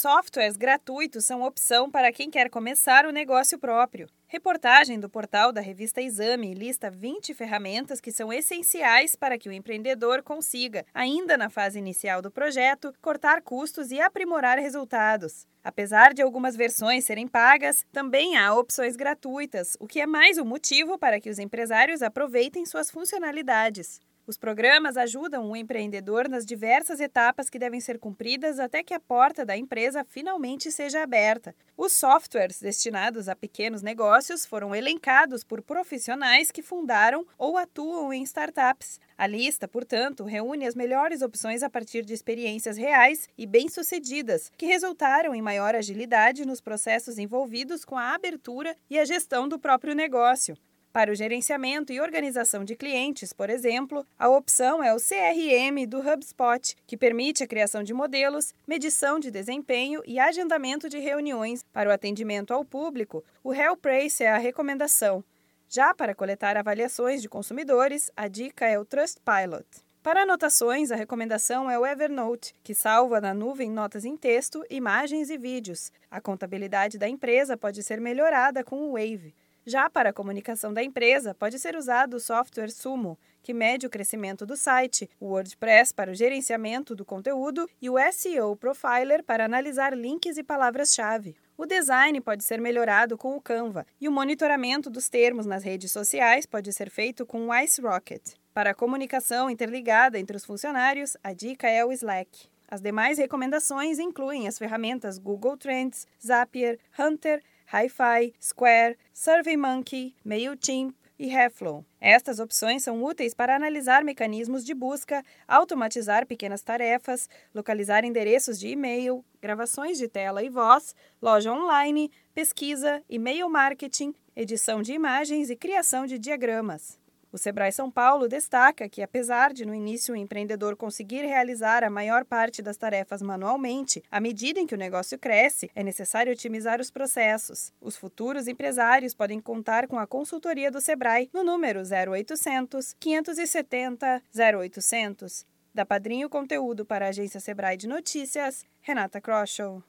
Softwares gratuitos são opção para quem quer começar o negócio próprio. Reportagem do portal da revista Exame lista 20 ferramentas que são essenciais para que o empreendedor consiga, ainda na fase inicial do projeto, cortar custos e aprimorar resultados. Apesar de algumas versões serem pagas, também há opções gratuitas, o que é mais um motivo para que os empresários aproveitem suas funcionalidades. Os programas ajudam o empreendedor nas diversas etapas que devem ser cumpridas até que a porta da empresa finalmente seja aberta. Os softwares destinados a pequenos negócios foram elencados por profissionais que fundaram ou atuam em startups. A lista, portanto, reúne as melhores opções a partir de experiências reais e bem-sucedidas, que resultaram em maior agilidade nos processos envolvidos com a abertura e a gestão do próprio negócio. Para o gerenciamento e organização de clientes, por exemplo, a opção é o CRM do HubSpot, que permite a criação de modelos, medição de desempenho e agendamento de reuniões. Para o atendimento ao público, o HellPrace é a recomendação. Já para coletar avaliações de consumidores, a dica é o Trustpilot. Para anotações, a recomendação é o Evernote, que salva na nuvem notas em texto, imagens e vídeos. A contabilidade da empresa pode ser melhorada com o Wave. Já para a comunicação da empresa, pode ser usado o software Sumo, que mede o crescimento do site, o WordPress para o gerenciamento do conteúdo e o SEO Profiler para analisar links e palavras-chave. O design pode ser melhorado com o Canva e o monitoramento dos termos nas redes sociais pode ser feito com o Ice Rocket. Para a comunicação interligada entre os funcionários, a dica é o Slack. As demais recomendações incluem as ferramentas Google Trends, Zapier, Hunter, Hi-Fi, Square, SurveyMonkey, MailChimp e Reflow. Estas opções são úteis para analisar mecanismos de busca, automatizar pequenas tarefas, localizar endereços de e-mail, gravações de tela e voz, loja online, pesquisa, e-mail marketing, edição de imagens e criação de diagramas. O Sebrae São Paulo destaca que, apesar de no início o empreendedor conseguir realizar a maior parte das tarefas manualmente, à medida em que o negócio cresce, é necessário otimizar os processos. Os futuros empresários podem contar com a consultoria do Sebrae no número 0800 570 0800. Da Padrinho Conteúdo para a agência Sebrae de Notícias, Renata Kroschel.